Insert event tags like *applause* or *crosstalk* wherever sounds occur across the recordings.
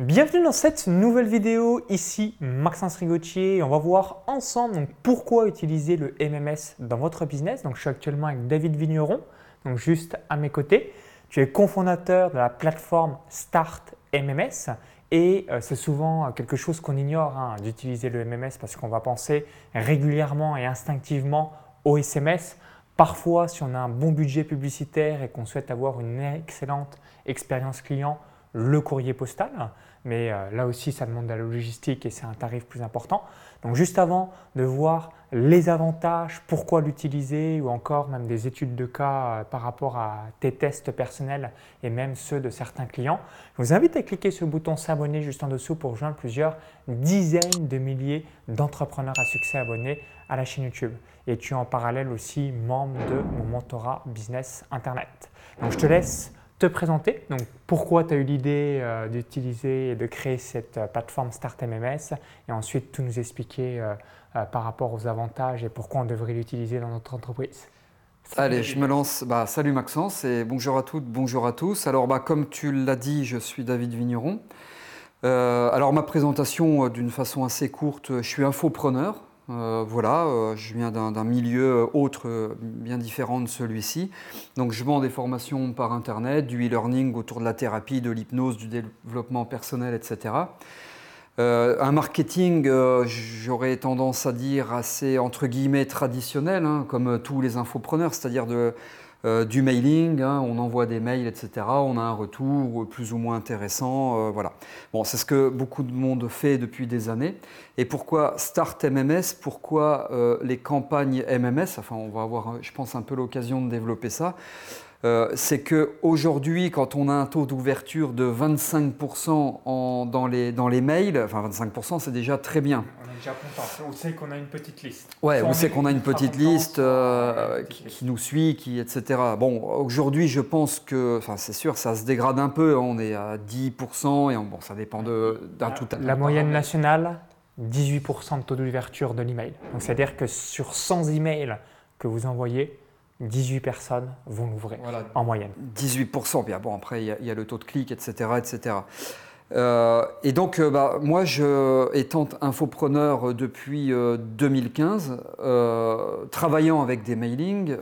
Bienvenue dans cette nouvelle vidéo, ici Maxence Rigotier. On va voir ensemble pourquoi utiliser le MMS dans votre business. Donc, je suis actuellement avec David Vigneron, donc juste à mes côtés. Tu es cofondateur de la plateforme Start MMS et euh, c'est souvent quelque chose qu'on ignore hein, d'utiliser le MMS parce qu'on va penser régulièrement et instinctivement au SMS. Parfois, si on a un bon budget publicitaire et qu'on souhaite avoir une excellente expérience client, le courrier postal mais euh, là aussi ça demande de la logistique et c'est un tarif plus important. Donc juste avant de voir les avantages, pourquoi l'utiliser ou encore même des études de cas euh, par rapport à tes tests personnels et même ceux de certains clients, je vous invite à cliquer sur le bouton s'abonner juste en dessous pour rejoindre plusieurs dizaines de milliers d'entrepreneurs à succès abonnés à la chaîne YouTube. Et tu es en parallèle aussi membre de mon mentorat business internet. Donc je te laisse te présenter. Donc, pourquoi tu as eu l'idée euh, d'utiliser et de créer cette euh, plateforme Start MMS et ensuite tout nous expliquer euh, par rapport aux avantages et pourquoi on devrait l'utiliser dans notre entreprise? Allez, je me lance. Bah, salut Maxence et bonjour à toutes, bonjour à tous. Alors, bah, comme tu l'as dit, je suis David Vigneron. alors, ma présentation, d'une façon assez courte, je suis infopreneur. Euh, voilà, euh, je viens d'un milieu autre, euh, bien différent de celui-ci. Donc je vends des formations par Internet, du e-learning autour de la thérapie, de l'hypnose, du développement personnel, etc. un marketing, j'aurais tendance à dire assez entre guillemets traditionnel, hein, comme tous les infopreneurs, c'est-à-dire de euh, du mailing, hein, on envoie des mails, etc. On a un retour plus ou moins intéressant. Euh, voilà. Bon, c'est ce que beaucoup de monde fait depuis des années. Et pourquoi Start MMS Pourquoi euh, les campagnes MMS Enfin, on va avoir, je pense, un peu l'occasion de développer ça. Euh, c'est qu'aujourd'hui, quand on a un taux d'ouverture de 25% dans, les, dans les mails, enfin 25% c'est déjà très bien. On est déjà content, on sait qu'on a une petite liste. Ouais, on, sait qu'on a une petite liste euh, qui, nous suit, qui, etc. Bon, aujourd'hui je pense que, enfin c'est sûr, ça se dégrade un peu, on est à 10% et bon, ça dépend d'un tout à La moyenne nationale, 18% de taux d'ouverture de l'email. Donc c'est-à-dire que sur 100 emails que vous envoyez, 18 personnes vont l'ouvrir en moyenne. 18%, bien bon, après il y, a le taux de clic, etc. etc. Euh, et donc, euh, bah, moi, je, étant infopreneur depuis 2015, euh, travaillant avec des mailings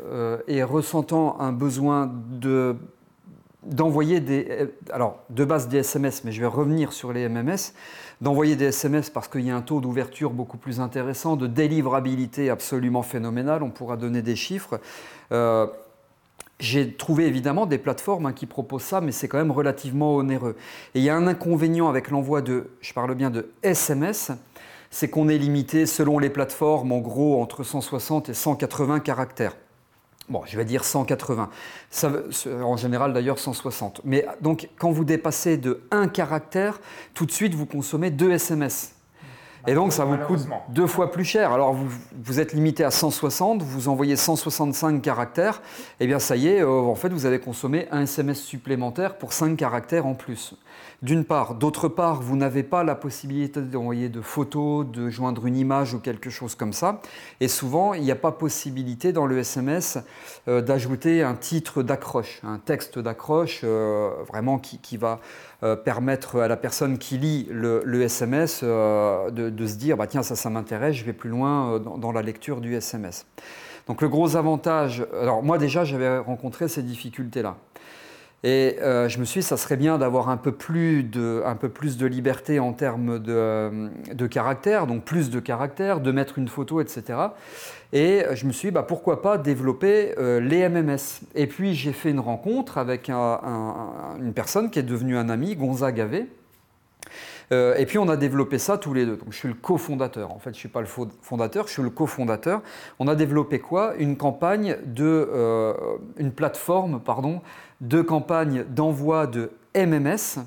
et ressentant un besoin de d'envoyer des, alors de base des SMS, mais je vais revenir sur les MMS, d'envoyer des SMS parce qu'il y a un taux d'ouverture beaucoup plus intéressant, de délivrabilité absolument phénoménal, on pourra donner des chiffres. Euh, j'ai trouvé évidemment des plateformes hein, qui proposent ça, mais c'est quand même relativement onéreux. Et il y a un inconvénient avec l'envoi de, je parle bien de SMS, c'est qu'on est limité selon les plateformes en gros entre 160 et 180 caractères. Bon, je vais dire 180. Ça, en général, d'ailleurs, 160. Mais donc, quand vous dépassez de 1 caractère, tout de suite, vous consommez 2 SMS. Et donc, ça vous coûte deux fois plus cher. Alors, vous, vous, êtes limité à 160, vous envoyez 165 caractères, et eh bien, ça y est, euh, en fait, vous avez consommé un SMS supplémentaire pour 5 caractères en plus d'une part. D'autre part, vous n'avez pas la possibilité d'envoyer de photos, de joindre une image ou quelque chose comme ça. Et souvent, il n'y a pas possibilité dans le SMS euh, d'ajouter un titre d'accroche, un texte d'accroche euh, vraiment qui, va euh, permettre à la personne qui lit le, SMS de, se dire bah, tiens, ça, ça m'intéresse, je vais plus loin dans la lecture du SMS. Donc le gros avantage, alors moi déjà j'avais rencontré ces difficultés-là. Et euh, je me suis dit, ça serait bien d'avoir un, peu plus de, un peu plus de liberté en termes de, de caractère, donc plus de caractère, de mettre une photo, etc. Et je me suis dit, bah, pourquoi pas développer euh, les MMS. Et puis j'ai fait une rencontre avec une personne qui est devenue un ami, Gonzague Gavé. Euh, et puis on a développé ça tous les deux. Donc je suis le cofondateur. En fait, je ne suis pas le fondateur, je suis le cofondateur. On a développé quoi? Une campagne de, une plateforme, pardon, deux campagnes d'envoi de MMS.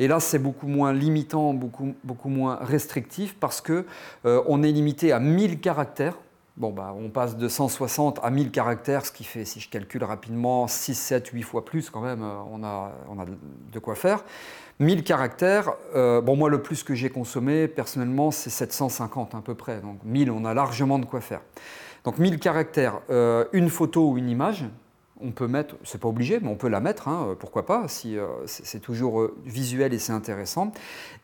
Et là, c'est beaucoup moins limitant, beaucoup, beaucoup moins restrictif parce qu'on euh, est limité à 1000 caractères. Bon, bah, on passe de 160 à 1000 caractères, ce qui fait, si je calcule rapidement, 6, 7, 8 fois plus quand même, euh, on a, de quoi faire. 1000 caractères, euh, bon, moi, le plus que j'ai consommé, personnellement, c'est 750 à peu près. Donc 1000, on a largement de quoi faire. Donc 1000 caractères, une photo ou une image, on peut mettre, c'est pas obligé, mais on peut la mettre, hein, pourquoi pas, si c'est toujours visuel et c'est intéressant.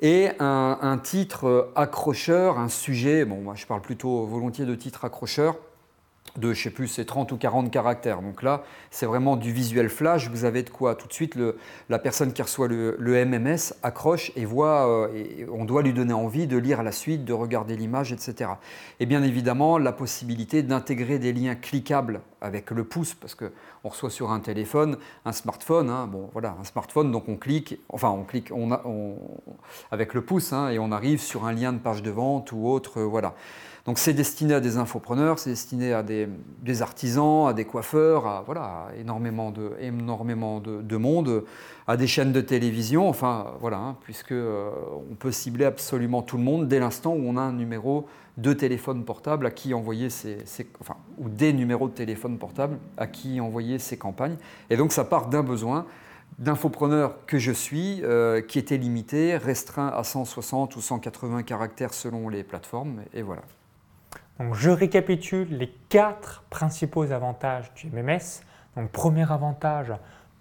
Et un, titre accrocheur, un sujet, bon, moi je parle plutôt volontiers de titre accrocheur, de, je sais plus, c'est 30 ou 40 caractères. Donc là, c'est vraiment du visuel flash. Vous avez de quoi tout de suite la personne qui reçoit le, MMS accroche et voit, euh, on doit lui donner envie de lire la suite, de regarder l'image, etc. Et bien évidemment, la possibilité d'intégrer des liens cliquables avec le pouce, parce qu'on reçoit sur un téléphone, un smartphone, hein. voilà, un smartphone, donc on clique, enfin on clique on avec le pouce, hein, et on arrive sur un lien de page de vente ou autre, euh, voilà. Donc c'est destiné à des infopreneurs, c'est destiné à des, artisans, à des coiffeurs, à voilà, énormément, de, énormément de, monde, à des chaînes de télévision, enfin voilà, hein, puisque euh, on peut cibler absolument tout le monde dès l'instant où on a un numéro de téléphone portable à qui envoyer ses, enfin, ou des numéros de téléphone portable à qui envoyer ses campagnes. Et donc ça part d'un besoin d'infopreneur que je suis, euh, qui était limité, restreint à 160 ou 180 caractères selon les plateformes, et voilà je récapitule les quatre principaux avantages du MMS. Donc, premier avantage,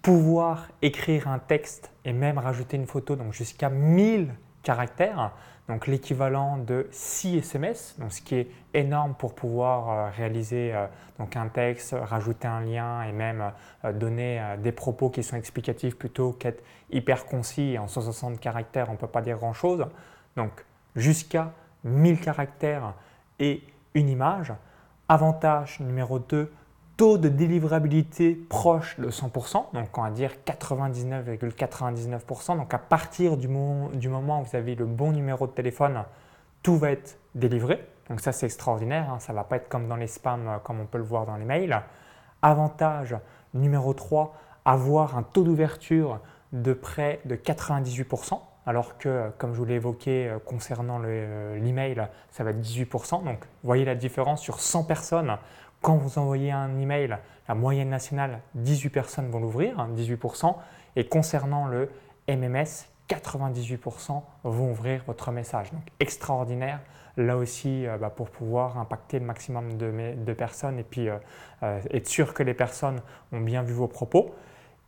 pouvoir écrire un texte et même rajouter une photo, donc jusqu'à 1000 caractères, donc l'équivalent de 6 SMS, donc ce qui est énorme pour pouvoir euh, réaliser euh, donc un texte, rajouter un lien et même euh, donner des propos qui sont explicatifs plutôt qu'être hyper concis. En 160 caractères, on ne peut pas dire grand-chose. Donc jusqu'à 1000 caractères et une image. Avantage numéro 2, taux de délivrabilité proche de 100%, donc on va dire 99,99%. Donc à partir du moment, du moment, où vous avez le bon numéro de téléphone, tout va être délivré. Donc ça c'est extraordinaire, hein. ça ne va pas être comme dans les spams euh, comme on peut le voir dans les mails. Avantage numéro 3, avoir un taux d'ouverture de près de 98% alors que, comme je vous l'ai évoqué euh, concernant euh, l'email, ça va être 18%. Donc, voyez la différence sur 100 personnes. Quand vous envoyez un email, la moyenne nationale, 18 personnes vont l'ouvrir, 18%. Hein, Et concernant le MMS, 98% vont ouvrir votre message. Donc, extraordinaire là aussi euh, bah, pour pouvoir impacter le maximum de, personnes et puis être sûr que les personnes ont bien vu vos propos.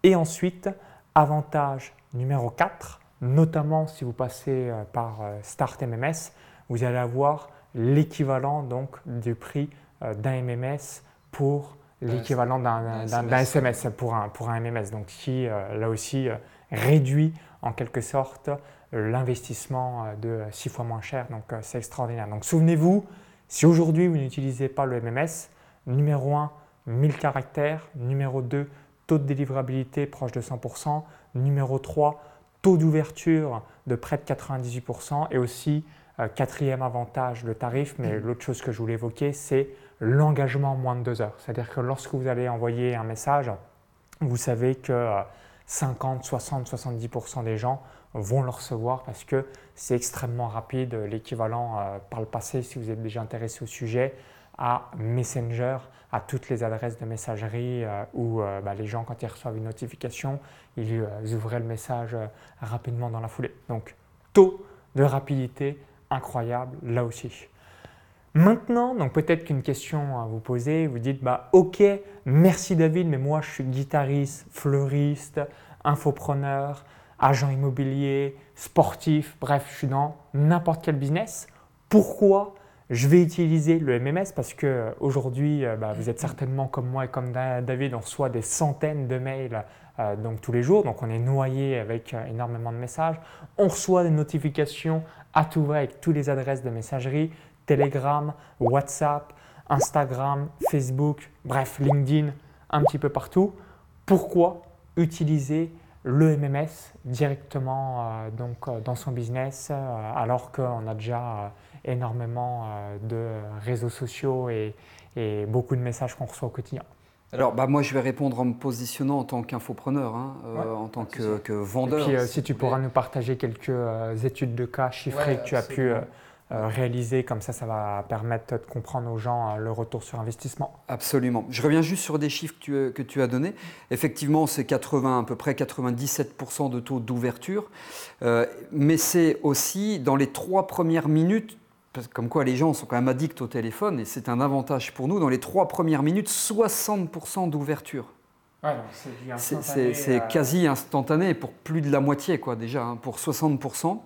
Et ensuite, avantage numéro 4, notamment si vous passez euh, par euh, Start MMS, vous allez avoir l'équivalent donc du prix euh, d'un MMS pour l'équivalent d'un SMS pour un, pour un MMS, donc qui là aussi réduit en quelque sorte l'investissement de 6 fois moins cher, donc c'est extraordinaire. Donc souvenez-vous, si aujourd'hui vous n'utilisez pas le MMS, numéro 1, 1000 caractères, numéro 2, taux de délivrabilité proche de 100%, numéro 3, taux d'ouverture de près de 98% et aussi euh, quatrième avantage, le tarif, mais mm. l'autre chose que je voulais évoquer, c'est l'engagement en moins de deux heures. C'est-à-dire que lorsque vous allez envoyer un message, vous savez que 50, 60, 70% des gens vont le recevoir parce que c'est extrêmement rapide, l'équivalent euh, par le passé, si vous êtes déjà intéressé au sujet, à Messenger, à toutes les adresses de messagerie euh, où euh, bah, les gens, quand ils reçoivent une notification, ils, euh, le message rapidement dans la foulée. Donc, taux de rapidité incroyable là aussi. Maintenant, donc peut-être qu'une question à vous poser, vous dites bah ok, merci David, mais moi je suis guitariste, fleuriste, infopreneur, agent immobilier, sportif, bref, je suis dans n'importe quel business. Pourquoi je vais utiliser le MMS parce qu'aujourd'hui, euh, bah, vous êtes certainement comme moi et comme David, on reçoit des centaines de mails euh, donc tous les jours, donc on est noyé avec euh, énormément de messages. On reçoit des notifications à tout va avec toutes les adresses de messagerie, Telegram, WhatsApp, Instagram, Facebook, bref, LinkedIn, un petit peu partout. Pourquoi utiliser le MMS directement donc, dans son business alors qu'on a déjà énormément euh, de réseaux sociaux et, beaucoup de messages qu'on reçoit au quotidien. Alors, bah, moi, je vais répondre en me positionnant en tant qu'infopreneur, hein, euh, en tant que, vendeur. Et puis, euh, si tu pourras nous partager quelques études de cas chiffrées que tu as pu réaliser, comme ça, ça va permettre de comprendre aux gens le retour sur investissement. Absolument. Je reviens juste sur des chiffres que tu, que tu as donnés. Effectivement, c'est 80, à peu près 97% de taux d'ouverture, mais c'est aussi dans les trois premières minutes comme quoi les gens sont quand même addicts au téléphone, et c'est un avantage pour nous. Dans les trois premières minutes, 60% d'ouverture. c'est quasi instantané pour plus de la moitié, quoi, déjà, hein, pour 60%.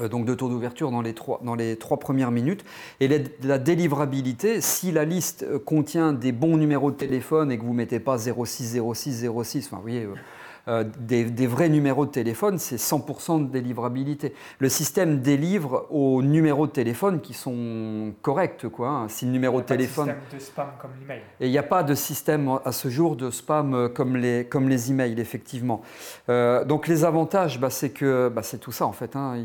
Euh, donc de taux d'ouverture dans, les trois, dans les trois premières minutes. Et la, délivrabilité, si la liste euh, contient des bons numéros de téléphone et que vous ne mettez pas 06, 06, 06, enfin, vous voyez, euh, euh, des, vrais numéros de téléphone, c'est 100% de délivrabilité. Le système délivre aux numéros de téléphone qui sont corrects. Quoi, hein. Si le numéro de téléphone. Il n'y a pas de système de spam comme l'email. Et il n'y a pas de système à ce jour de spam euh, comme les, comme les emails, effectivement. Euh, donc les avantages, bah, c'est que bah, c'est tout ça en fait. Hein.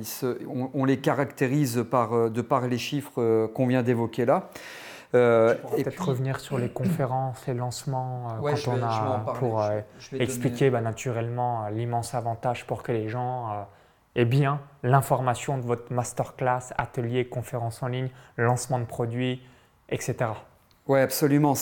on, on, les caractérise par, de par les chiffres qu'on vient d'évoquer là. Euh, et peut-être revenir sur les conférences, les lancements, euh, quand on a, pour euh, expliquer bah, naturellement l'immense avantage pour que les gens aient bien l'information de votre masterclass, atelier, conférence en ligne, lancement de produits, etc. Oui, absolument.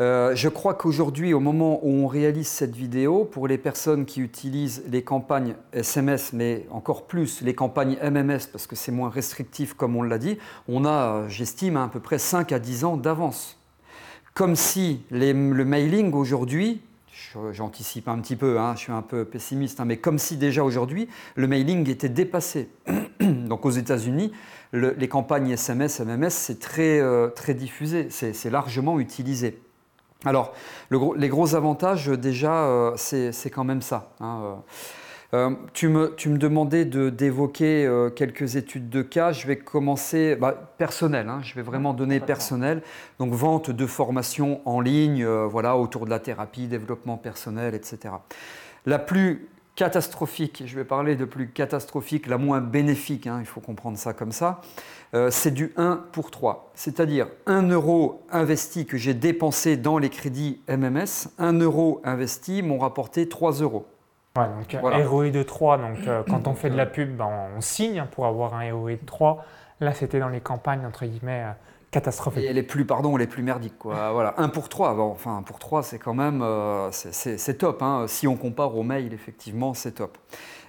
Euh, je crois qu'aujourd'hui, au moment où on réalise cette vidéo, pour les personnes qui utilisent les campagnes SMS, mais encore plus les campagnes MMS, parce que c'est moins restrictif, comme on l'a dit, on a, j'estime, à peu près 5 à 10 ans d'avance. Comme si le mailing aujourd'hui, j'anticipe un petit peu, hein, je suis un peu pessimiste, hein, mais comme si déjà aujourd'hui, le mailing était dépassé. *clears throat* Donc aux États-Unis, les campagnes SMS, MMS, c'est très, euh, très diffusé, c'est largement utilisé. Alors, les gros avantages, déjà, euh, c'est quand même ça. Hein, euh. tu, me, tu, me, demandais d'évoquer quelques études de cas. Je vais commencer bah, personnel. Hein, je vais vraiment donner personnel. Donc vente de formation en ligne, voilà, autour de la thérapie, développement personnel, etc. La plus catastrophique, je vais parler de plus catastrophique, la moins bénéfique, hein, il faut comprendre ça comme ça, euh, c'est du 1 pour 3. C'est-à-dire 1 euro investi que j'ai dépensé dans les crédits MMS, 1 euro investi m'ont rapporté 3 euros. Ouais, donc ROI de 3, donc euh, quand on fait de la pub, ben, on signe pour avoir un ROI de 3. Là, c'était dans les campagnes, entre guillemets, euh, catastrophique. Et les plus, pardon, les plus merdiques. Quoi. *laughs* voilà, 1 pour 3. Bon, enfin, 1 pour 3, c'est quand même euh, c'est top. Hein. Si on compare au mail, effectivement, c'est top.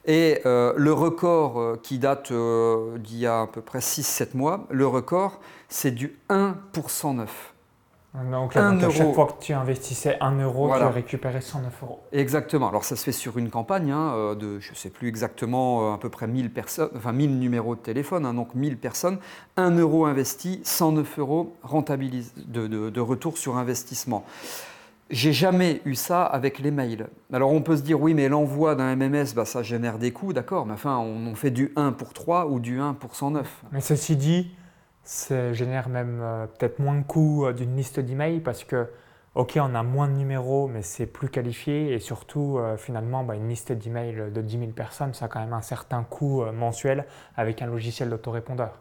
Et euh, le record euh, qui date d'il y a à peu près 6-7 mois, le record, c'est du 1 pour 109. Donc, à chaque fois que tu investissais 1 euro, tu récupérais 109 euros. Exactement. Alors ça se fait sur une campagne hein, euh, de, je ne sais plus exactement, euh, à peu près 1000, personnes, enfin 1000 numéros de téléphone, hein, donc 1000 personnes. 1 euro investi, 109 euros rentabilis de, de, retour sur investissement. J'ai jamais eu ça avec les mails. Alors on peut se dire oui, mais l'envoi d'un MMS, bah, ça génère des coûts, d'accord, mais enfin on, fait du 1 pour 3 ou du 1 pour 109. Mais ceci dit, ça génère même euh, peut-être moins de coûts euh, d'une liste d'emails parce que, ok, on a moins de numéros, mais c'est plus qualifié et surtout, euh, finalement, bah, une liste d'emails de 10 000 personnes, ça a quand même un certain coût mensuel avec un logiciel d'autorépondeur.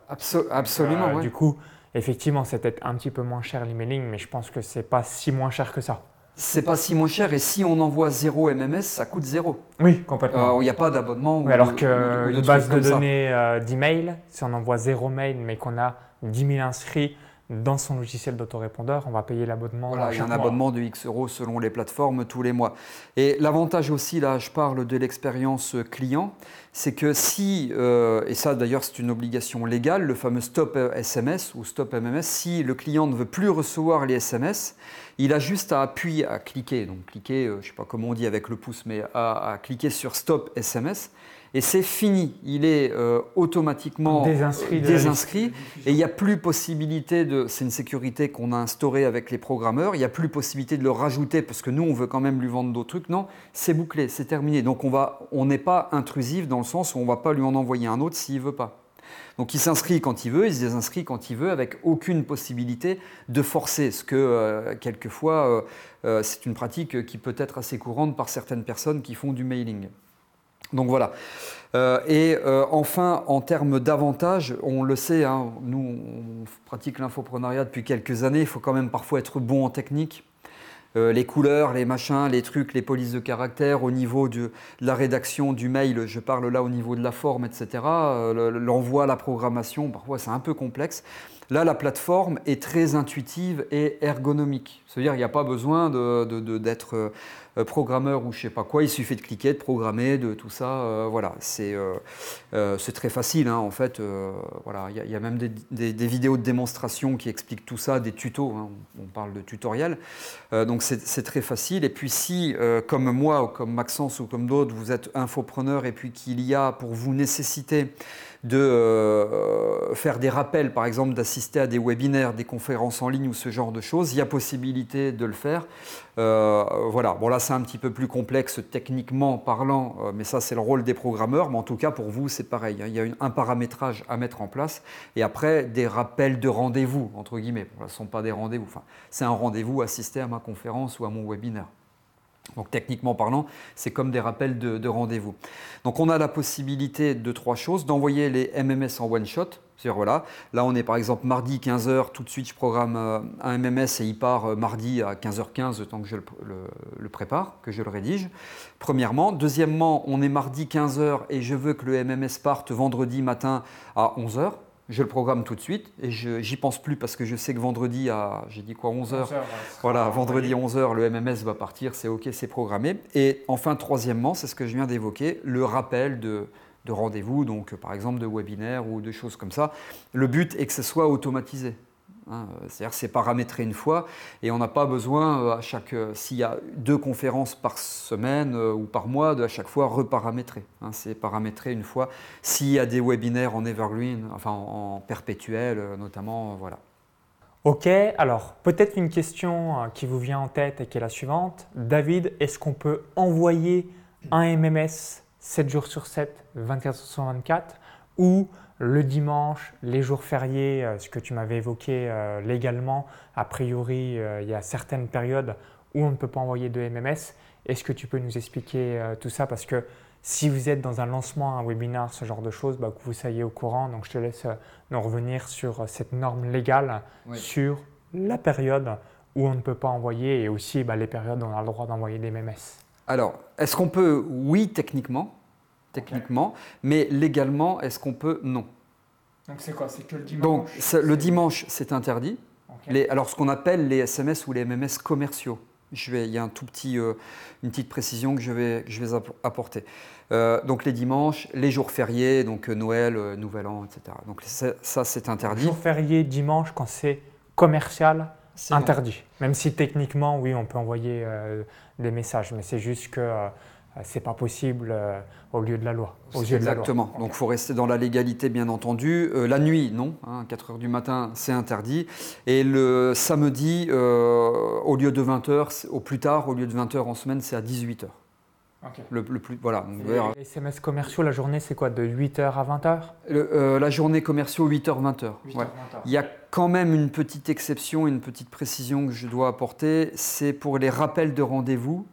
absolument, oui. Du coup, effectivement, c'est peut-être un petit peu moins cher l'emailing, mais je pense que c'est pas si moins cher que ça. C'est pas si moins cher et si on envoie zéro MMS, ça coûte zéro. Oui, complètement. Il n'y a pas d'abonnement. alors qu'une base de données d'email, si on envoie zéro mail mais qu'on a 10 000 inscrits dans son logiciel d'autorépondeur, on va payer l'abonnement. Voilà, il y a un abonnement de X euros selon les plateformes tous les mois. Et l'avantage aussi, là, je parle de l'expérience client, c'est que si, euh, et ça d'ailleurs c'est une obligation légale, le fameux stop SMS ou stop MMS, si le client ne veut plus recevoir les SMS, il a juste à appuyer, à cliquer, donc cliquer, euh, je ne sais pas comment on dit avec le pouce, mais à cliquer sur stop SMS et c'est fini. Il est euh, automatiquement désinscrit, et il n'y a plus possibilité de. C'est une sécurité qu'on a instaurée avec les programmeurs. Il n'y a plus possibilité de le rajouter parce que nous on veut quand même lui vendre d'autres trucs. Non, c'est bouclé, c'est terminé. Donc on va, on n'est pas intrusif dans le sens où on ne va pas lui en envoyer un autre s'il veut pas. Donc il s'inscrit quand il veut, il se désinscrit quand il veut, avec aucune possibilité de forcer, ce que euh, quelquefois euh, c'est une pratique qui peut être assez courante par certaines personnes qui font du mailing. Donc voilà. Euh, et euh, enfin, en termes d'avantages, on le sait, hein, nous on pratique l'infoprenariat depuis quelques années, il faut quand même parfois être bon en technique. Euh, les couleurs, les machins, les trucs, les polices de caractère, au niveau de, la rédaction du mail, je parle là au niveau de la forme, etc. L'envoi, la programmation, parfois c'est un peu complexe. Là, la plateforme est très intuitive et ergonomique. C'est-à-dire qu'il n'y a pas besoin d'être programmeur ou je sais pas quoi, il suffit de cliquer, de programmer, de tout ça. Euh, voilà, c'est c'est très facile hein, en fait. voilà, il y, a même des, vidéos de démonstration qui expliquent tout ça, des tutos. Hein, on parle de tutoriel. donc c'est très facile. Et puis si, comme moi ou comme Maxence ou comme d'autres, vous êtes infopreneur et puis qu'il y a pour vous nécessité de euh, faire des rappels, par exemple d'assister à des webinaires, des conférences en ligne ou ce genre de choses, il y a possibilité de le faire. Euh, voilà, bon là c'est un petit peu plus complexe techniquement parlant, euh, mais ça c'est le rôle des programmeurs, mais en tout cas pour vous c'est pareil, hein. il y a un paramétrage à mettre en place et après des rappels de rendez-vous, entre guillemets, ce ne sont pas des rendez-vous, enfin, c'est un rendez-vous assister à ma conférence ou à mon webinaire. Donc techniquement parlant, c'est comme des rappels de, rendez-vous. Donc on a la possibilité de trois choses, d'envoyer les MMS en one shot. C'est-à-dire voilà, là on est par exemple mardi 15h, tout de suite je programme euh, un MMS et il part euh, mardi à 15h15 le temps que je le, prépare, que je le rédige. Premièrement. Deuxièmement, on est mardi 15h et je veux que le MMS parte vendredi matin à 11h je le programme tout de suite et j'y pense plus parce que je sais que vendredi à, j'ai dit quoi, 11h, voilà, vendredi 11h, le MMS va partir, c'est OK, c'est programmé. Et enfin, troisièmement, c'est ce que je viens d'évoquer, le rappel de, de rendez-vous, donc par exemple de webinaire ou de choses comme ça. Le but est que ce soit automatisé. Hein, euh, c'est-à-dire c'est paramétré une fois et on n'a pas besoin euh, à chaque euh, s'il y a deux conférences par semaine ou par mois de à chaque fois reparamétrer. Hein, c'est paramétré une fois. S'il y a des webinaires en evergreen, enfin en, perpétuel notamment, voilà. Ok, alors peut-être une question qui vous vient en tête et qui est la suivante. David, est-ce qu'on peut envoyer un MMS 7 jours sur 7, 24 sur 24 ou le dimanche, les jours fériés, euh, ce que tu m'avais évoqué euh, légalement, a priori, euh, il y a certaines périodes où on ne peut pas envoyer de MMS. Est-ce que tu peux nous expliquer tout ça? Parce que si vous êtes dans un lancement, un webinar, ce genre de choses, bah, que vous soyez au courant. Donc je te laisse nous revenir sur cette norme légale, sur la période où on ne peut pas envoyer et aussi bah, les périodes où on a le droit d'envoyer des MMS. Alors, est-ce qu'on peut? Oui, techniquement techniquement, mais légalement, est-ce qu'on peut? Non. Donc c'est quoi? C'est que le dimanche? Donc le dimanche, c'est interdit. Les, alors ce qu'on appelle les SMS ou les MMS commerciaux. Je vais, il y a un tout petit, euh, une petite précision que je vais, que je vais apporter. Euh, donc les dimanches, les jours fériés, donc euh, Noël, Nouvel An, etc. Donc ça, c'est interdit. Jour férié, dimanche, quand c'est commercial, interdit. Même si techniquement, oui, on peut envoyer des messages, mais c'est juste que c'est pas possible euh, au lieu de la loi. Exactement. Donc il faut rester dans la légalité, bien entendu. Euh, la nuit, non. 4 hein, heures du matin, c'est interdit. Et le samedi, au lieu de 20 h au plus tard, au lieu de 20 h en semaine, c'est à 18 h Le, plus, voilà. les SMS commerciaux, la journée, c'est quoi De 8h à 20h La journée commerciaux, 8h, 20h. Il y a quand même une petite exception, une petite précision que je dois apporter. C'est pour les rappels de rendez-vous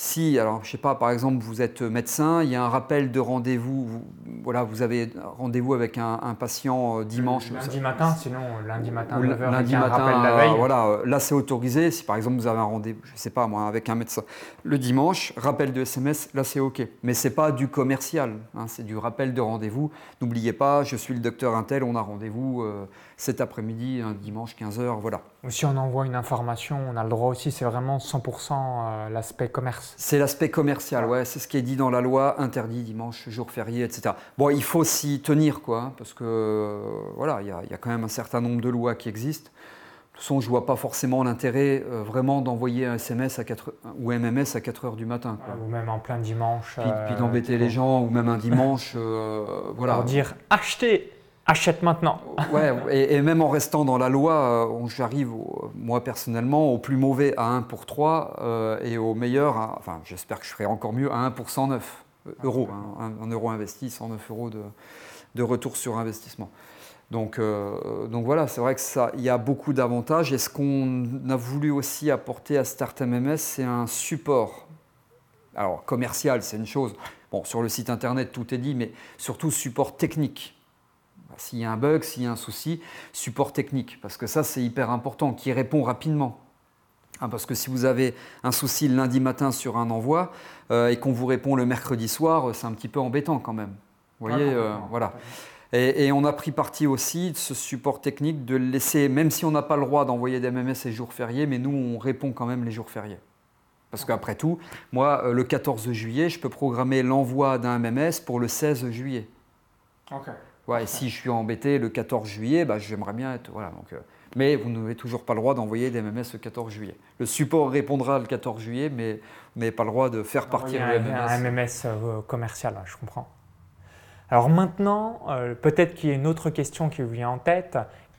si, alors je sais pas, par exemple, vous êtes médecin, il y a un rappel de rendez-vous, vous, voilà, vous avez rendez-vous avec un, patient euh, dimanche. Lundi matin, sinon lundi matin, 9h, lundi matin, rappel la veille. voilà, euh, là c'est autorisé. Si par exemple vous avez un rendez-vous, je sais pas moi, avec un médecin, le dimanche, rappel de SMS, là c'est ok. Mais c'est pas du commercial, hein, c'est du rappel de rendez-vous. N'oubliez pas, je suis le docteur Intel, on a rendez-vous euh, cet après-midi, un dimanche 15h, voilà. Si on envoie une information, on a le droit aussi, c'est vraiment 100% l'aspect commerce. C'est l'aspect commercial, ouais, c'est ce qui est dit dans la loi, interdit dimanche, jour férié, etc. Bon, il faut s'y tenir, quoi, hein, parce que euh, voilà, il y, a quand même un certain nombre de lois qui existent. De toute façon, je ne vois pas forcément l'intérêt euh, vraiment d'envoyer un SMS à 4, ou MMS à 4 heures du matin. Ou même en plein dimanche. Puis, puis d'embêter les gens, ou même un *laughs* dimanche. Euh, voilà. Pour dire achetez achète maintenant. ouais, et, même en restant dans la loi, euh, j'arrive, moi personnellement, au plus mauvais à 1 pour 3 euh, et au meilleur, enfin j'espère que je ferai encore mieux, à 1 pour 109 euh, euros. Hein, un, euro investi, 109 euros de, de retour sur investissement. Donc, donc voilà, c'est vrai que ça, il y a beaucoup d'avantages. Et ce qu'on a voulu aussi apporter à Start MMS, c'est un support. Alors commercial, c'est une chose. Bon, sur le site internet, tout est dit, mais surtout support technique s'il y a un bug, s'il y a un souci, support technique, parce que ça c'est hyper important, qui répond rapidement. Hein, parce que si vous avez un souci le lundi matin sur un envoi euh, et qu'on vous répond le mercredi soir, c'est un petit peu embêtant quand même. Vous voyez, euh, voilà. Et, on a pris parti aussi de ce support technique de laisser, même si on n'a pas le droit d'envoyer des MMS les jours fériés, mais nous on répond quand même les jours fériés. Parce qu'après tout, moi, euh, le 14 juillet, je peux programmer l'envoi d'un MMS pour le 16 juillet. Ok. Et si je suis embêté le 14 juillet, bah, j'aimerais bien être. Voilà, donc, euh, mais vous n'avez toujours pas le droit d'envoyer des MMS le 14 juillet. Le support répondra le 14 juillet, mais vous n'avez pas le droit de faire partir le MMS. un MMS euh, commercial, je comprends. Alors maintenant, euh, peut-être qu'il y a une autre question qui vous vient en tête.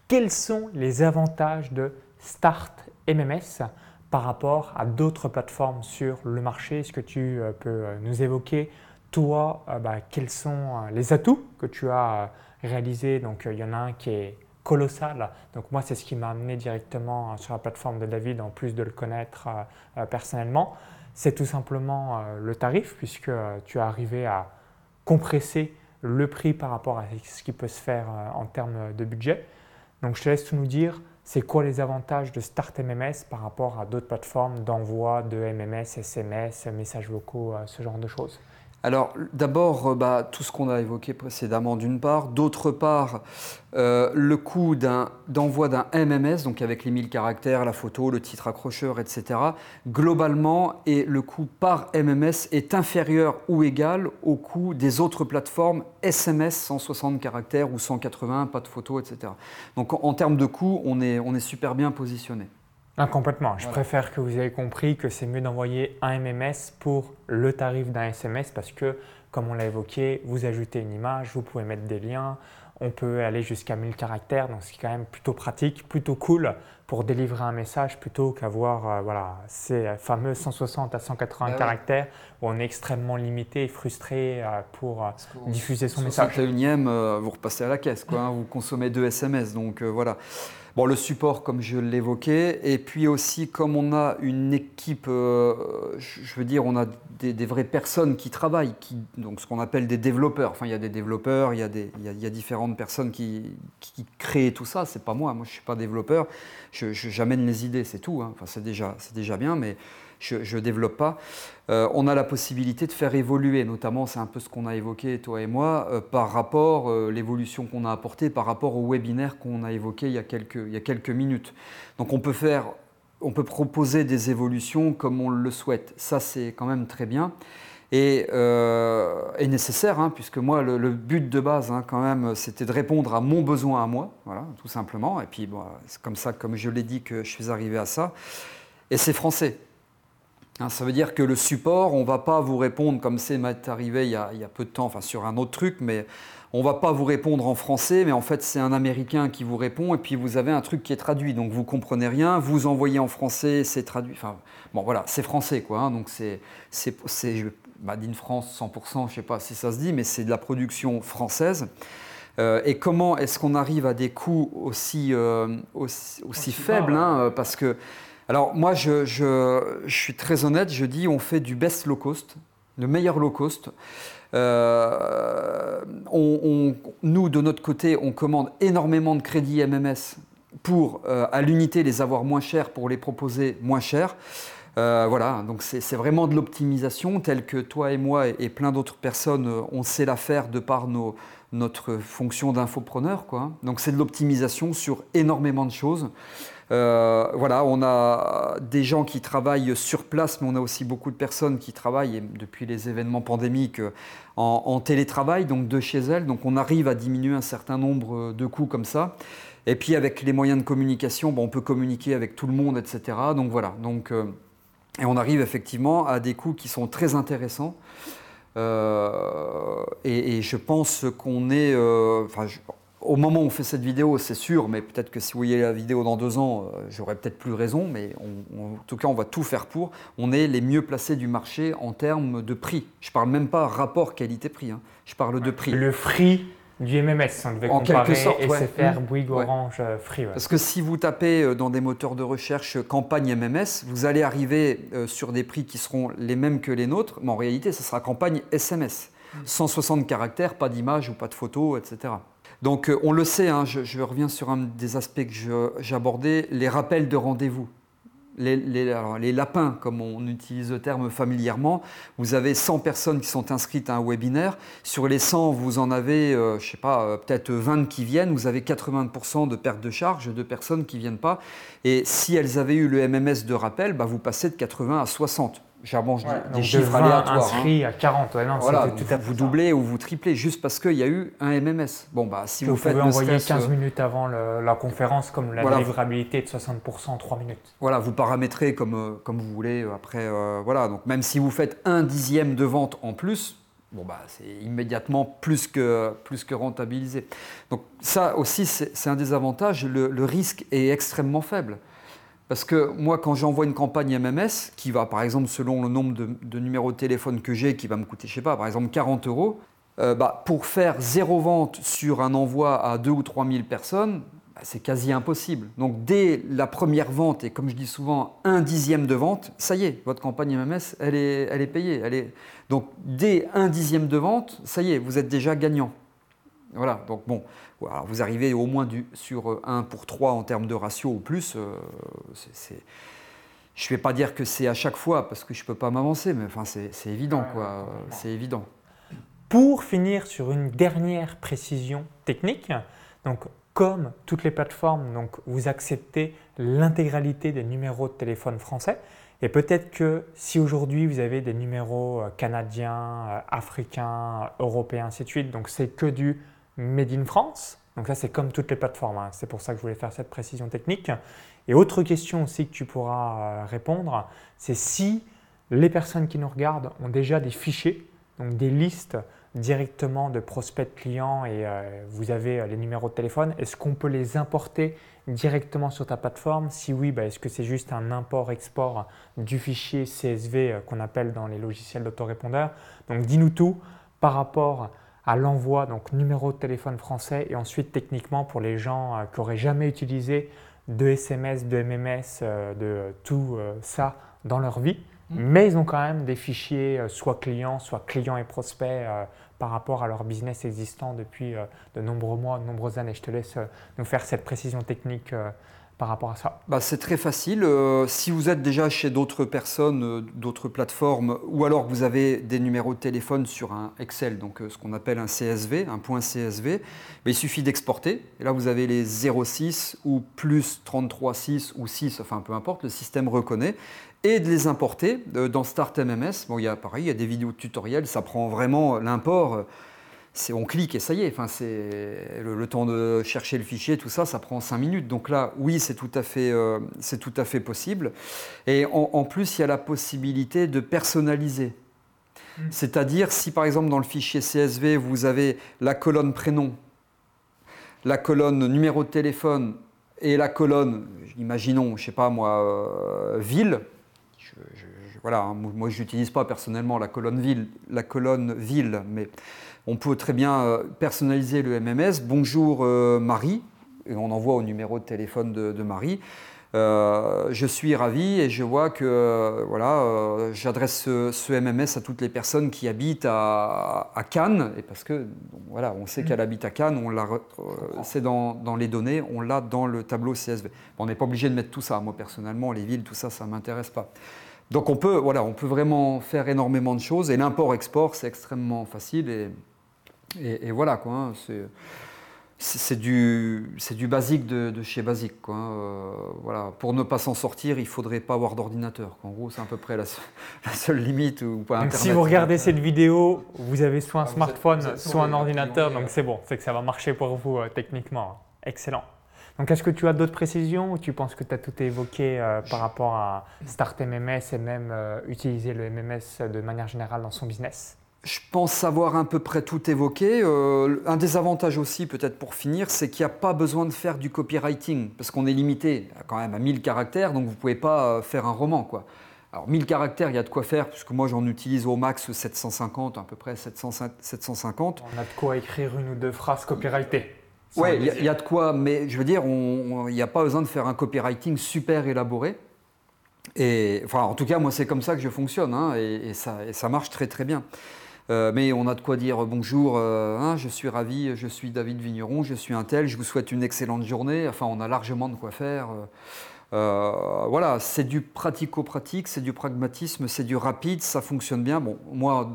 Quels sont les avantages de Start MMS par rapport à d'autres plateformes sur le marché? Est-ce que tu peux nous évoquer, toi, euh, bah, quels sont euh, les atouts que tu as euh, réalisés? Donc il y en a un qui est colossal. Donc moi, c'est ce qui m'a amené directement sur la plateforme de David, en plus de le connaître personnellement. C'est tout simplement le tarif, puisque tu es arrivé à compresser le prix par rapport à ce qui peut se faire en termes de budget. Donc je te laisse tout nous dire, c'est quoi les avantages de Start MMS par rapport à d'autres plateformes d'envoi de MMS, SMS, messages vocaux, ce genre de choses? Alors d'abord, euh, bah, tout ce qu'on a évoqué précédemment d'une part. D'autre part, euh, le coût d'envoi d'un MMS, donc avec les 1000 caractères, la photo, le titre accrocheur, etc., globalement, et le coût par MMS est inférieur ou égal au coût des autres plateformes SMS 160 caractères ou 180, pas de photo, etc. Donc en, termes de coût, on est super bien positionné. Ah, complètement. Je Voilà. préfère que vous ayez compris que c'est mieux d'envoyer un MMS pour le tarif d'un SMS parce que, comme on l'a évoqué, vous ajoutez une image, vous pouvez mettre des liens, on peut aller jusqu'à 1000 caractères, donc c'est quand même plutôt pratique, plutôt cool pour délivrer un message plutôt qu'avoir euh, voilà, ces fameux 160 à 180 Bah ouais. caractères où on est extrêmement limité et frustré euh, pour euh, diffuser son message. 61e, euh, vous repassez à la caisse, quoi, hein, vous consommez deux SMS, donc voilà. Bon, le support, comme je l'évoquais, et puis aussi, comme on a une équipe, euh, je veux dire, on a des, vraies personnes qui travaillent, qui, donc ce qu'on appelle des développeurs. Enfin, il y a des développeurs, il y a, des, il y a, différentes personnes qui, créent tout ça. C'est pas moi, moi je suis pas développeur. J'amène les idées, c'est tout. hein. Enfin, c'est déjà, déjà bien, mais je ne développe pas. Euh, on a la possibilité de faire évoluer, notamment, c'est un peu ce qu'on a évoqué, toi et moi, euh, par rapport, euh, l'évolution qu'on a apportée par rapport au webinaire qu'on a évoqué il y a, quelques, minutes. Donc on peut faire, on peut proposer des évolutions comme on le souhaite. Ça, c'est quand même très bien. Et, nécessaire, hein, puisque moi, le, le but de base, hein, quand même, c'était de répondre à mon besoin à moi, voilà, tout simplement. Et puis, bon, c'est comme ça, comme je l'ai dit, que je suis arrivé à ça. Et c'est français. Hein, ça veut dire que le support, on ne va pas vous répondre comme c'est m'est arrivé il y, a, il y a peu de temps, enfin sur un autre truc, mais on ne va pas vous répondre en français, mais en fait c'est un Américain qui vous répond et puis vous avez un truc qui est traduit, donc vous comprenez rien, vous envoyez en français, c'est traduit. Enfin bon voilà, c'est français quoi, hein, donc c'est c'est c'est Made in France 100%, je ne sais pas si ça se dit, mais c'est de la production française. Euh, et comment est-ce qu'on arrive à des coûts aussi, euh, aussi, aussi faibles hein, euh, Parce que, alors moi, je, suis très honnête, je dis on fait du best low cost, le meilleur low cost. Euh, on- nous, de notre côté, on commande énormément de crédits MMS pour, euh, à l'unité, les avoir moins chers pour les proposer moins chers. Euh, voilà, donc c'est vraiment de l'optimisation telle que toi et moi et, plein d'autres personnes, on sait la faire de par nos, notre fonction d'infopreneur. Donc c'est de l'optimisation sur énormément de choses. Euh, voilà, on a des gens qui travaillent sur place, mais on a aussi beaucoup de personnes qui travaillent depuis les événements pandémiques euh, en, télétravail, donc de chez elles. Donc on arrive à diminuer un certain nombre de coûts comme ça. Et puis avec les moyens de communication, bon, on peut communiquer avec tout le monde, etc. Donc voilà. Donc, euh, et on arrive effectivement à des coûts qui sont très intéressants. Et, je pense qu'on est. au moment où on fait cette vidéo, c'est sûr, mais peut-être que si vous voyez la vidéo dans deux ans, euh, j'aurai peut-être plus raison, mais on- on- en tout cas, on va tout faire pour. On est les mieux placés du marché en termes de prix. Je parle même pas rapport qualité-prix, hein. je parle de prix. Le free du MMS, on devait En comparer quelque sorte. SFR, Mmh. Bouygues, Ouais. Orange, euh, Free. Parce que si vous tapez euh, dans des moteurs de recherche campagne MMS, vous allez arriver sur des prix qui seront les mêmes que les nôtres, mais en réalité, ce sera campagne SMS. 160 caractères, pas d'image ou pas de photo, etc. Donc euh, on le sait, hein, je, reviens sur un des aspects que j'abordais, les rappels de rendez-vous. les, lapins, comme on utilise le terme familièrement, vous avez 100 personnes qui sont inscrites à un webinaire. Sur les 100, vous en avez, je je sais pas, peut-être 20 qui viennent. Vous avez 80% de perte de charge de personnes qui ne viennent pas. Et si elles avaient eu le MMS de rappel, bah, vous passez de 80 à 60 j'avance des chiffres aléatoires. inscrits à 40, ouais, non, voilà, tout à vous doublez ou vous triplez juste parce qu'il y a eu un MMS. Bon, bah, si vous, vous pouvez envoyer 15 euh, minutes avant la conférence, comme la livrabilité de 60% en 3 minutes. Voilà, vous paramétrez comme, euh, comme vous voulez. Euh, après, voilà, donc même si vous faites un dixième de vente en plus, bon, bah, c'est immédiatement plus que, plus que rentabilisé. Donc ça aussi, c'est un des avantages. le risque est extrêmement faible. Parce que moi, quand j'envoie une campagne MMS, qui va, par exemple, selon le nombre de, numéros de téléphone que j'ai, qui va me coûter, je sais pas, par exemple 40 euros, euh, bah, pour faire zéro vente sur un envoi à 2 ou 3 000 personnes, bah, c'est quasi impossible. Donc dès la première vente, et comme je dis souvent, un dixième de vente, ça y est, votre campagne MMS, elle est, elle est payée. Elle est... Donc dès un dixième de vente, ça y est, vous êtes déjà gagnant. Voilà, donc bon, vous arrivez au moins du, sur 1 euh, pour 3 en termes de ratio ou plus. Euh, je ne vais pas dire que c'est à chaque fois parce que je ne peux pas m'avancer, mais enfin, c'est évident. quoi. C'est évident. Pour finir sur une dernière précision technique, donc comme toutes les plateformes, donc vous acceptez l'intégralité des numéros de téléphone français. Et peut-être que si aujourd'hui vous avez des numéros euh, canadiens, africains, européens, ainsi de suite, donc c'est que du Made in France. Donc ça, c'est comme toutes les plateformes. Hein. C'est pour ça que je voulais faire cette précision technique. Et autre question aussi que tu pourras euh, répondre, c'est si les personnes qui nous regardent ont déjà des fichiers, donc des listes directement de prospects clients et euh, vous avez euh, les numéros de téléphone, est-ce qu'on peut les importer directement sur ta plateforme? Si oui, bah, est-ce que c'est juste un import-export du fichier CSV qu'on appelle dans les logiciels d'autorépondeur Donc dis-nous tout par rapport à l'envoi, donc numéro de téléphone français, et ensuite techniquement pour les gens euh, qui n'auraient jamais utilisé de SMS, de MMS, euh, de tout euh, ça dans leur vie, mmh. mais ils ont quand même des fichiers soit clients, soit clients et prospects par rapport à leur business existant depuis de nombreux mois, de nombreuses années. Je te laisse nous faire cette précision technique rapport à ça? Bah, C'est très facile. Euh, si vous êtes déjà chez d'autres personnes, euh, d'autres plateformes, ou alors vous avez des numéros de téléphone sur un Excel, donc euh, ce qu'on appelle un CSV, un point CSV, bah, il suffit d'exporter. Et là, vous avez les 06 ou plus 33,6 ou 6, enfin peu importe, le système reconnaît et de les importer dans Start MMS. Bon, il y a pareil, il y a des vidéos tutoriels, ça prend vraiment l'import on clique et ça y est. Enfin, c'est le, temps de chercher le fichier, tout ça, ça prend 5 minutes. Donc là, oui, c'est tout à fait, euh, c'est tout à fait possible. Et en, plus, il y a la possibilité de personnaliser. Mm. C'est-à-dire, si par exemple dans le fichier CSV, vous avez la colonne prénom, la colonne numéro de téléphone et la colonne, imaginons, je sais pas moi, euh, ville. voilà, hein, moi je n'utilise pas personnellement la colonne ville, la colonne ville, mais on peut très bien euh, personnaliser le MMS. Bonjour euh, Marie, et on envoie au numéro de téléphone de, Marie. Euh, je suis ravi et je vois que voilà, j'adresse ce, MMS à toutes les personnes qui habitent à, Cannes, et parce que voilà, on sait mm. qu'elle habite à Cannes, on c'est dans, les données, on l'a dans le tableau CSV. on n'est pas obligé de mettre tout ça. Moi personnellement, les villes, tout ça, ça ne m'intéresse pas. Donc on peut, voilà, on peut vraiment faire énormément de choses et l'import-export, c'est extrêmement facile et et, voilà, quoi. Hein, c'est du, du basique de, chez basique. Quoi, hein, euh, voilà. Pour ne pas s'en sortir, il ne faudrait pas avoir d'ordinateur. En gros, c'est à peu près la, *laughs* seule, limite. Ou pas si vous regardez cette vidéo, vous avez soit un ah, smartphone, soit un ordinateur, donc c'est bon, c'est que ça va marcher pour vous euh, techniquement. Excellent. Donc, est-ce que tu as d'autres précisions ou tu penses que tu as tout évoqué euh, par rapport à Start MMS et même utiliser le MMS de manière générale dans son business? Je pense avoir à peu près tout évoqué. Euh, un des avantages aussi, peut-être pour finir, c'est qu'il n'y a pas besoin de faire du copywriting, parce qu'on est limité quand même à 1000 caractères, donc vous ne pouvez pas euh, faire un roman. Quoi. Alors 1000 caractères, il y a de quoi faire, puisque moi j'en utilise au max 750, à peu près 750. On a de quoi écrire une ou deux phrases copyrightées. Oui, il y, a de quoi, mais je veux dire, il n'y a pas besoin de faire un copywriting super élaboré. Et, enfin, en tout cas, moi c'est comme ça que je fonctionne, hein, et, ça, et ça marche très très bien. Euh, mais on a de quoi dire bonjour, euh, hein, je suis ravi, je suis David Vigneron, je suis un tel, je vous souhaite une excellente journée. Enfin, on a largement de quoi faire. voilà, c'est du pratico-pratique, c'est du pragmatisme, c'est du rapide, ça fonctionne bien. Moi,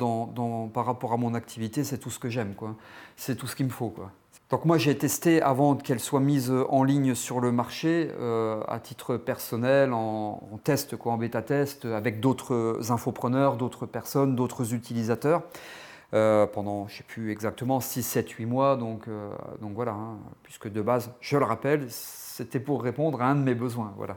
par rapport à mon activité, c'est tout ce que j'aime. C'est tout ce qu'il me faut. Donc moi j'ai testé avant qu'elle soit mise en ligne sur le marché euh, à titre personnel, en, test, quoi, en bêta test, avec d'autres infopreneurs, d'autres personnes, d'autres utilisateurs. Euh, pendant, je ne sais plus exactement, 6, 7, 8 mois. Donc, euh, donc voilà, hein, puisque de base, je le rappelle, c'était pour répondre à un de mes besoins. Voilà.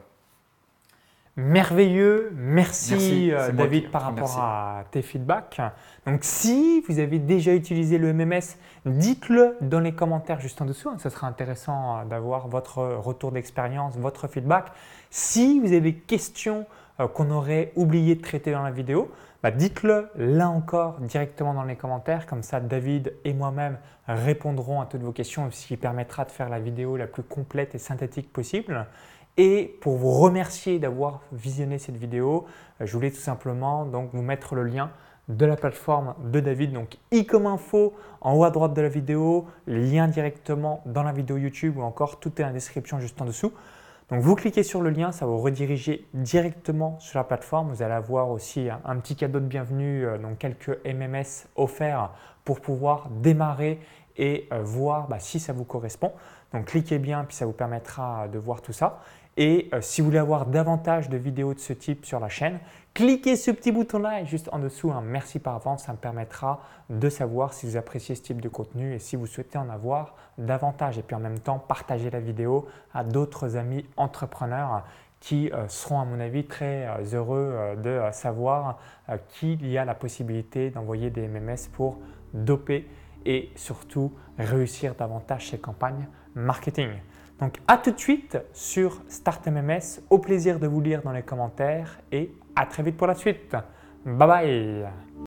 Merveilleux, merci, euh, David par rapport à tes feedbacks. Donc si vous avez déjà utilisé le MMS, dites-le dans les commentaires juste en dessous. Ce sera intéressant euh, d'avoir votre retour d'expérience, votre feedback. Si vous avez des questions euh, qu'on aurait oublié de traiter dans la vidéo, bah, dites-le là encore directement dans les commentaires. Comme ça, David et moi-même répondrons à toutes vos questions, ce qui permettra de faire la vidéo la plus complète et synthétique possible. Et pour vous remercier d'avoir visionné cette vidéo, euh, je voulais tout simplement donc vous mettre le lien de la plateforme de David, donc i comme info en haut à droite de la vidéo, lien directement dans la vidéo YouTube ou encore tout est en description juste en dessous. Donc vous cliquez sur le lien, ça vous rediriger directement sur la plateforme. Vous allez avoir aussi un, petit cadeau de bienvenue, euh, donc quelques MMS offerts pour pouvoir démarrer et euh, voir bah, si ça vous correspond. Donc cliquez bien, puis ça vous permettra de voir tout ça. Et euh, si vous voulez avoir davantage de vidéos de ce type sur la chaîne, cliquez ce petit bouton-là juste en dessous un merci par avance. Ça me permettra de savoir si vous appréciez ce type de contenu et si vous souhaitez en avoir davantage. Et puis en même temps, partagez la vidéo à d'autres amis entrepreneurs qui euh, seront à mon avis très euh, heureux de savoir qu'il y a la possibilité d'envoyer des MMS pour doper et surtout réussir davantage ces campagnes marketing. Donc à tout de suite sur Start MMS. Au plaisir de vous lire dans les commentaires et à très vite pour la suite. Bye bye